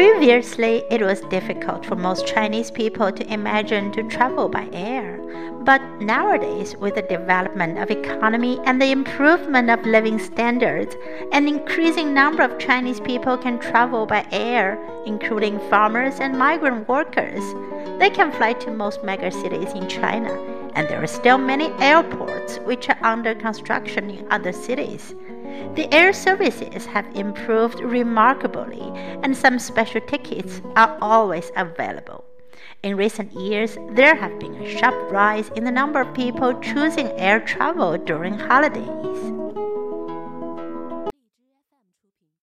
Previously, it was difficult for most Chinese people to imagine to travel by air. But nowadays, with the development of economy and the improvement of living standards, an increasing number of Chinese people can travel by air, including farmers and migrant workers. They can fly to most megacities in China, and there are still many airports which are under construction in other cities. The air services have improved remarkably, and some special tickets are always available. In recent years, there have been a sharp rise in the number of people choosing air travel during holidays.